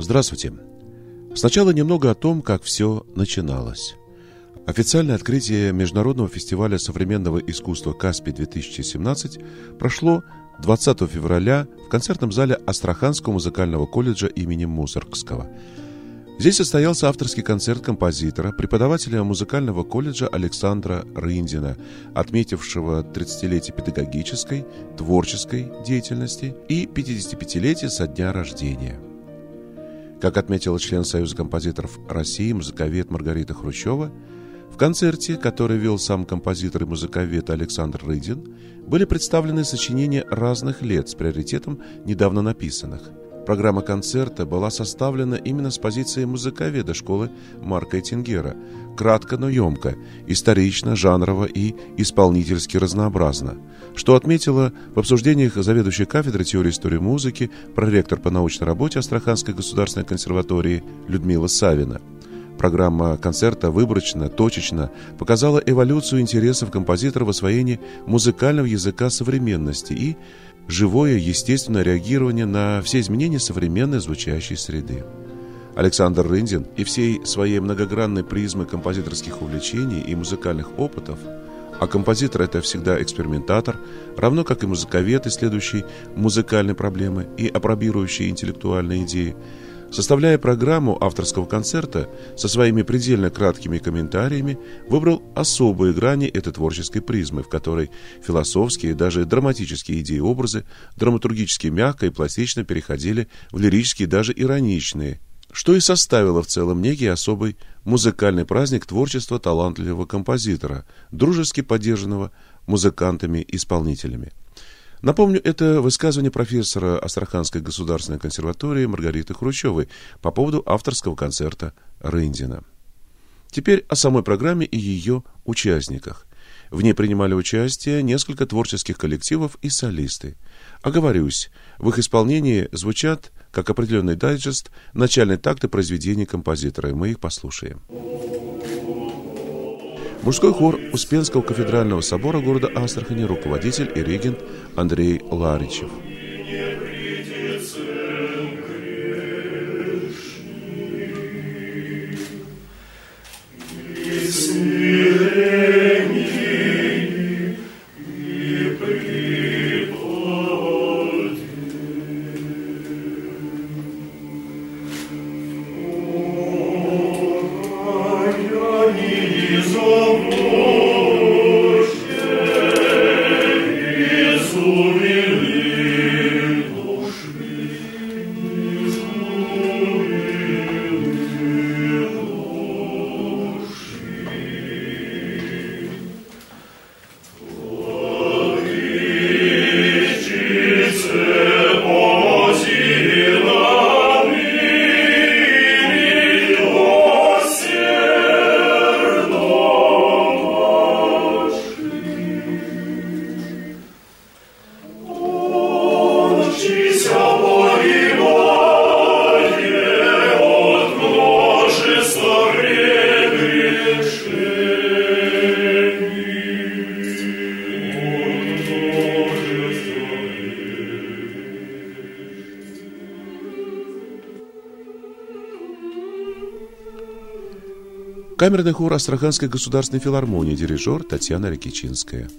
Здравствуйте. Сначала немного о том, как все начиналось. Официальное открытие Международного фестиваля современного искусства «Каспий-2017» прошло 20 февраля в концертном зале Астраханского музыкального колледжа имени Мусоргского. Здесь состоялся авторский концерт композитора, преподавателя музыкального колледжа Александра Рындина, отметившего 30-летие педагогической, творческой деятельности и 55-летие со дня рождения – как отметила член Союза композиторов России, музыковед Маргарита Хрущева, в концерте, который вел сам композитор и музыковед Александр Рыдин, были представлены сочинения разных лет с приоритетом недавно написанных – Программа концерта была составлена именно с позиции музыковеда школы Марка Этингера. Кратко, но емко, исторично, жанрово и исполнительски разнообразно. Что отметила в обсуждениях заведующей кафедры теории истории музыки, проректор по научной работе Астраханской государственной консерватории Людмила Савина. Программа концерта выборочно, точечно показала эволюцию интересов композитора в освоении музыкального языка современности и живое, естественное реагирование на все изменения современной звучащей среды. Александр Рындин и всей своей многогранной призмы композиторских увлечений и музыкальных опытов, а композитор – это всегда экспериментатор, равно как и музыковед, исследующий музыкальные проблемы и апробирующий интеллектуальные идеи – Составляя программу авторского концерта со своими предельно краткими комментариями, выбрал особые грани этой творческой призмы, в которой философские, даже драматические идеи и образы драматургически мягко и пластично переходили в лирические, даже ироничные, что и составило в целом некий особый музыкальный праздник творчества талантливого композитора, дружески поддержанного музыкантами-исполнителями. Напомню, это высказывание профессора Астраханской государственной консерватории Маргариты Хрущевой по поводу авторского концерта Рындина. Теперь о самой программе и ее участниках. В ней принимали участие несколько творческих коллективов и солисты. Оговорюсь, в их исполнении звучат, как определенный дайджест, начальные такты произведений композитора, и мы их послушаем. Мужской хор Успенского кафедрального собора города Астрахани, руководитель и регент Андрей Ларичев. Камерный хор Астраханской государственной филармонии, дирижер Татьяна Рекичинская.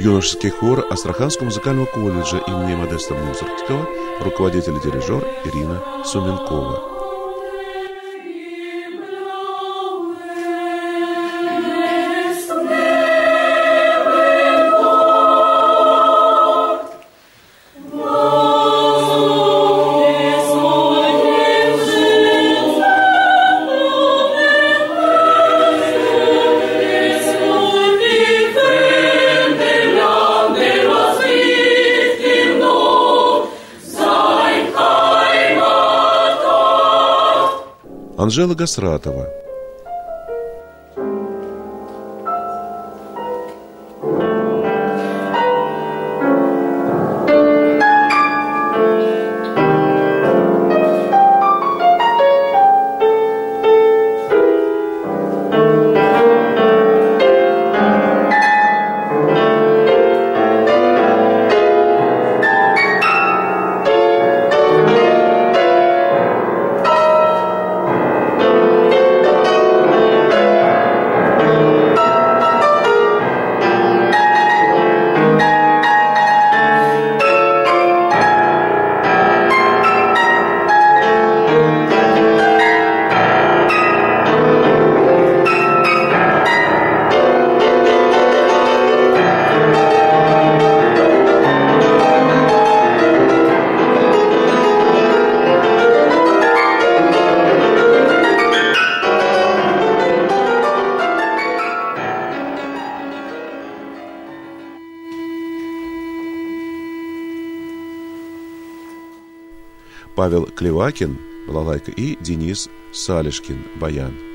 Юношеский хор Астраханского музыкального колледжа имени Модеста Мусоргского, руководитель и дирижер Ирина Суменкова. Анжела Гасратова – Павел Клевакин, балалайка, и Денис Салишкин, баян.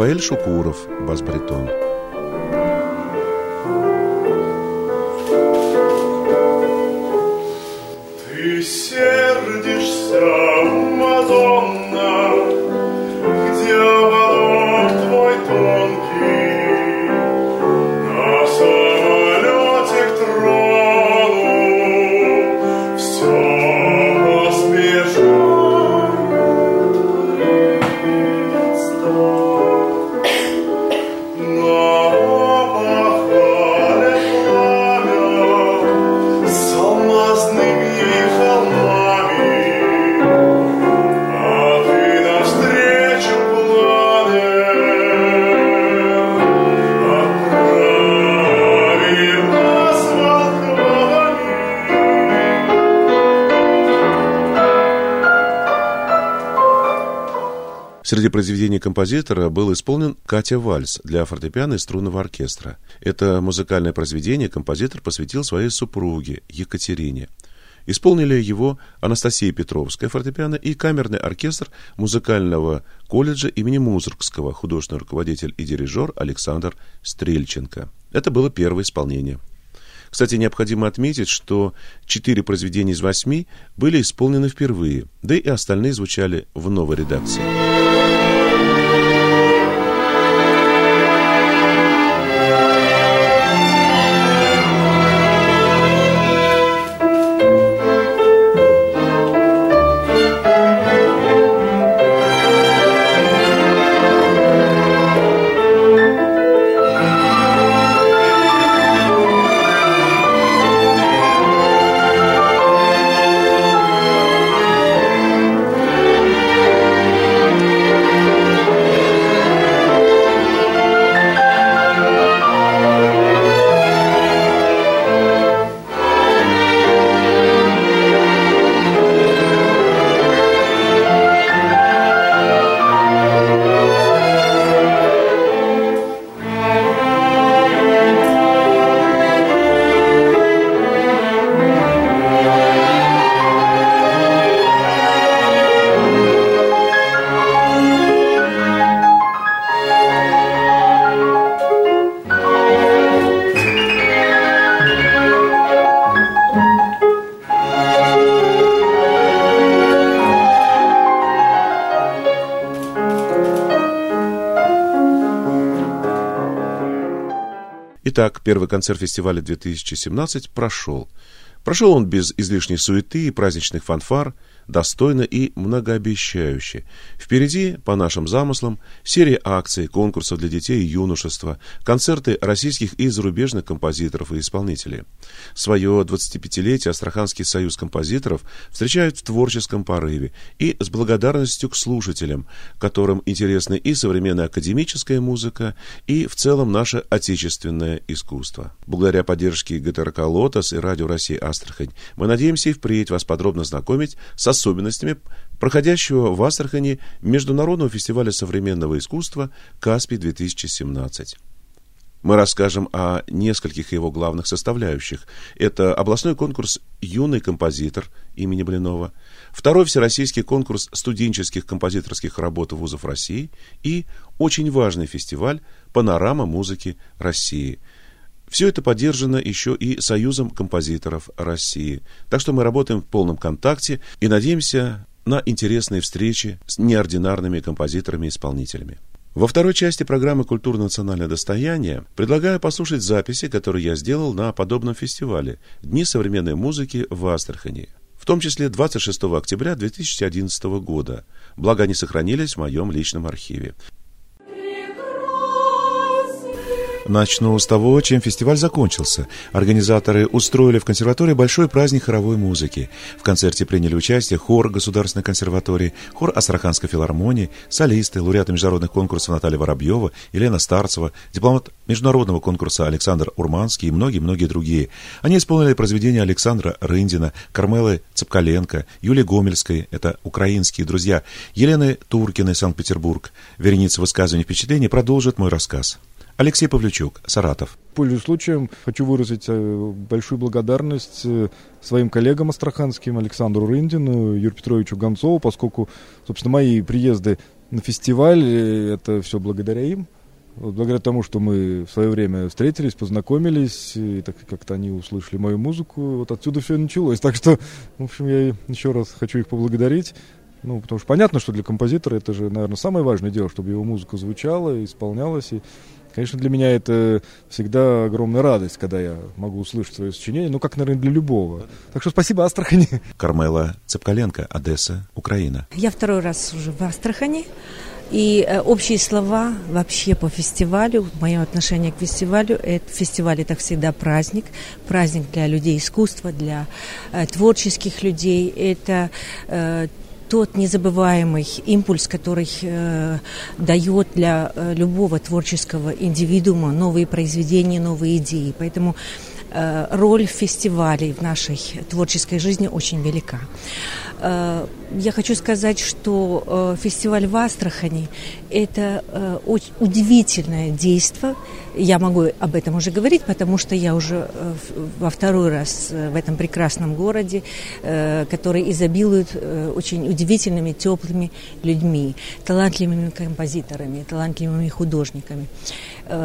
Рафаэль Шукуров, бас-баритон. Среди произведений композитора был исполнен «Катя Вальс» для фортепиано и струнного оркестра. Это музыкальное произведение композитор посвятил своей супруге Екатерине. Исполнили его Анастасия Петровская фортепиано и камерный оркестр музыкального колледжа имени Музыркского, художественный руководитель и дирижер Александр Стрельченко. Это было первое исполнение. Кстати, необходимо отметить, что четыре произведения из восьми были исполнены впервые, да и остальные звучали в новой редакции. Итак, первый концерт фестиваля 2017 прошел. Прошел он без излишней суеты и праздничных фанфар – достойно и многообещающе. Впереди, по нашим замыслам, серия акций, конкурсов для детей и юношества, концерты российских и зарубежных композиторов и исполнителей. Свое 25-летие Астраханский союз композиторов встречают в творческом порыве и с благодарностью к слушателям, которым интересны и современная академическая музыка, и в целом наше отечественное искусство. Благодаря поддержке ГТРК «Лотос» и Радио России Астрахань мы надеемся и впредь вас подробно знакомить с особенностями проходящего в Астрахани Международного фестиваля современного искусства «Каспий-2017». Мы расскажем о нескольких его главных составляющих. Это областной конкурс «Юный композитор» имени Блинова, второй всероссийский конкурс студенческих композиторских работ вузов России и очень важный фестиваль «Панорама музыки России», все это поддержано еще и Союзом композиторов России. Так что мы работаем в полном контакте и надеемся на интересные встречи с неординарными композиторами-исполнителями. Во второй части программы «Культурно-национальное достояние» предлагаю послушать записи, которые я сделал на подобном фестивале «Дни современной музыки в Астрахани», в том числе 26 октября 2011 года, благо они сохранились в моем личном архиве. Начну с того, чем фестиваль закончился. Организаторы устроили в консерватории большой праздник хоровой музыки. В концерте приняли участие хор Государственной консерватории, хор Астраханской филармонии, солисты, лауреаты международных конкурсов Наталья Воробьева, Елена Старцева, дипломат международного конкурса Александр Урманский и многие-многие другие. Они исполнили произведения Александра Рындина, Кармелы Цепкаленко, Юлии Гомельской, это украинские друзья, Елены Туркиной, Санкт-Петербург. Вереница высказываний впечатлений продолжит мой рассказ. Алексей Павлючук, Саратов. Пользуясь случаем, хочу выразить э, большую благодарность э, своим коллегам астраханским, Александру Рындину, Юрию Петровичу Гонцову, поскольку, собственно, мои приезды на фестиваль, э, это все благодаря им. благодаря тому, что мы в свое время встретились, познакомились, и так как-то они услышали мою музыку, вот отсюда все началось. Так что, в общем, я еще раз хочу их поблагодарить. Ну, потому что понятно, что для композитора это же, наверное, самое важное дело, чтобы его музыка звучала, исполнялась. И Конечно, для меня это всегда огромная радость, когда я могу услышать свое сочинение, ну, как, наверное, для любого. Так что спасибо Астрахани. Кармела Цепкаленко, Одесса, Украина. Я второй раз уже в Астрахани. И э, общие слова вообще по фестивалю, мое отношение к фестивалю, это, фестиваль это всегда праздник, праздник для людей искусства, для э, творческих людей, это э, тот незабываемый импульс, который э, дает для э, любого творческого индивидуума новые произведения, новые идеи. Поэтому э, роль фестивалей в нашей творческой жизни очень велика. Э, я хочу сказать, что э, фестиваль в Астрахани – это э, очень удивительное действие. Я могу об этом уже говорить, потому что я уже во второй раз в этом прекрасном городе, который изобилует очень удивительными, теплыми людьми, талантливыми композиторами, талантливыми художниками.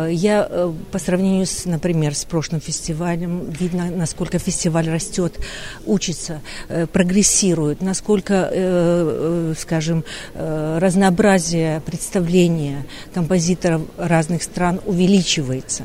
Я по сравнению, с, например, с прошлым фестивалем, видно, насколько фестиваль растет, учится, прогрессирует, насколько, э, э, скажем, э, разнообразие представления композиторов разных стран увеличивается.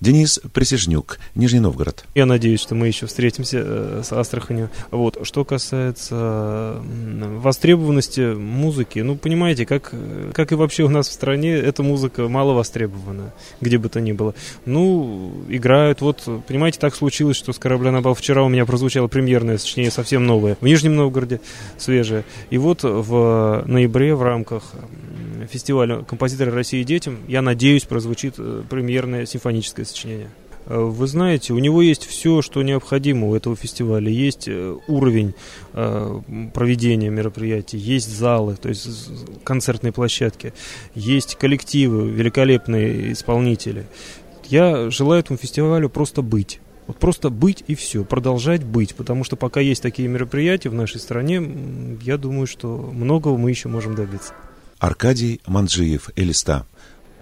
Денис Присяжнюк, Нижний Новгород. Я надеюсь, что мы еще встретимся э, с Астраханью. Вот. Что касается востребованности музыки, ну, понимаете, как, как и вообще у нас в стране, эта музыка мало востребована, где бы то ни было. Ну, играют, вот, понимаете, так случилось, что с корабля на бал вчера у меня прозвучало премьерное сочинение, совсем новое, в Нижнем Новгороде свежее. И вот в ноябре в рамках фестиваля «Композиторы России детям», я надеюсь, прозвучит э, премьерное симфоническое сочинение. Э, вы знаете, у него есть все, что необходимо у этого фестиваля. Есть э, уровень проведения мероприятий, есть залы, то есть концертные площадки, есть коллективы, великолепные исполнители. Я желаю этому фестивалю просто быть. Вот просто быть и все, продолжать быть, потому что пока есть такие мероприятия в нашей стране, я думаю, что многого мы еще можем добиться. Аркадий Манджиев, Элиста.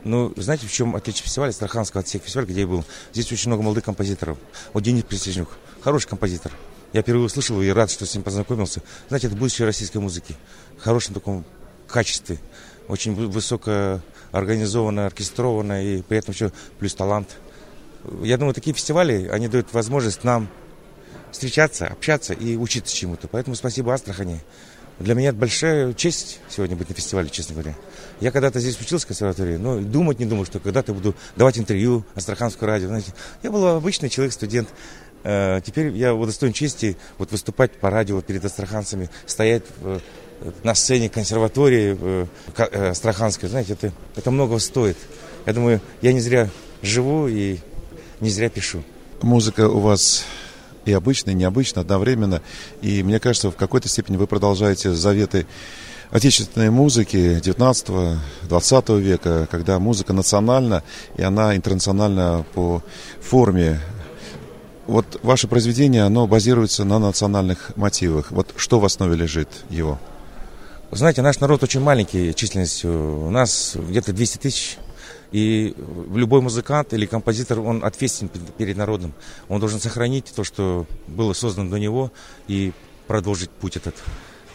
Ну, знаете, в чем отличие фестиваля Страханского от всех фестивалей, где я был? Здесь очень много молодых композиторов. Вот Денис Присяжнюк, хороший композитор. Я впервые услышал и рад, что с ним познакомился. Знаете, это будущее российской музыки. В хорошем таком качестве. Очень высоко организованно, оркестрованно и при этом еще плюс талант. Я думаю, такие фестивали, они дают возможность нам встречаться, общаться и учиться чему-то. Поэтому спасибо Астрахани. Для меня это большая честь сегодня быть на фестивале, честно говоря. Я когда-то здесь учился в консерватории, но думать не думал, что когда-то буду давать интервью Астраханскому радио. Знаете, я был обычный человек, студент. Э, теперь я удостоен чести вот выступать по радио перед астраханцами, стоять на сцене консерватории э, астраханской. Знаете, это, это многого стоит. Я думаю, я не зря живу и не зря пишу. Музыка у вас и обычно, и необычно одновременно. И мне кажется, в какой-то степени вы продолжаете заветы отечественной музыки 19-20 века, когда музыка национальна, и она интернациональна по форме. Вот ваше произведение, оно базируется на национальных мотивах. Вот что в основе лежит его? Знаете, наш народ очень маленький численностью. У нас где-то 200 тысяч и любой музыкант или композитор, он ответственен перед народом. Он должен сохранить то, что было создано до него, и продолжить путь этот.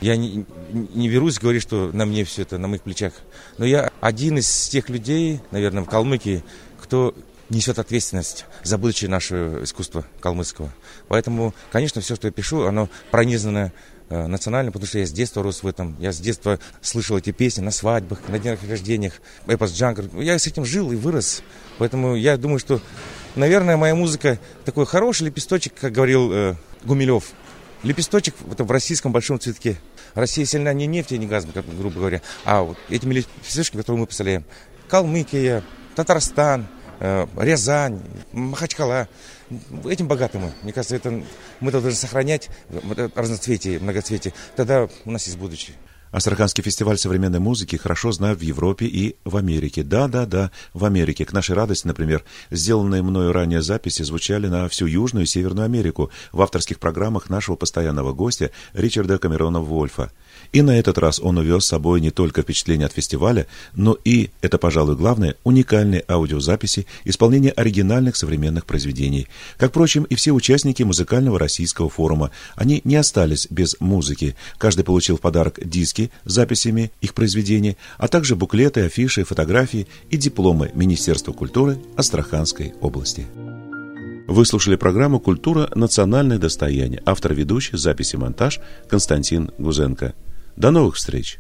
Я не, не берусь говорить, что на мне все это, на моих плечах. Но я один из тех людей, наверное, в Калмыкии, кто несет ответственность за будущее нашего искусства калмыцкого. Поэтому, конечно, все, что я пишу, оно пронизано Э, национальным, потому что я с детства рос в этом. Я с детства слышал эти песни на свадьбах, на днях рождениях, эпос джангр. Я с этим жил и вырос. Поэтому я думаю, что, наверное, моя музыка такой хороший лепесточек, как говорил э, Гумилев. Лепесточек это в российском большом цветке. Россия сильна не нефтью, не газом, как, грубо говоря, а вот этими лепесточками, которые мы представляем. Калмыкия, Татарстан, э, Рязань, Махачкала этим богаты мы. Мне кажется, это, мы должны сохранять разноцветие, многоцветие. Тогда у нас есть будущее. Астраханский фестиваль современной музыки хорошо знают в Европе и в Америке. Да, да, да, в Америке. К нашей радости, например, сделанные мною ранее записи звучали на всю Южную и Северную Америку в авторских программах нашего постоянного гостя Ричарда Камерона Вольфа. И на этот раз он увез с собой не только впечатление от фестиваля, но и, это, пожалуй, главное, уникальные аудиозаписи исполнения оригинальных современных произведений. Как, впрочем, и все участники музыкального российского форума. Они не остались без музыки. Каждый получил в подарок диски с записями их произведений, а также буклеты, афиши, фотографии и дипломы Министерства культуры Астраханской области. Вы слушали программу «Культура. Национальное достояние». Автор ведущий, записи монтаж Константин Гузенко. До новых встреч!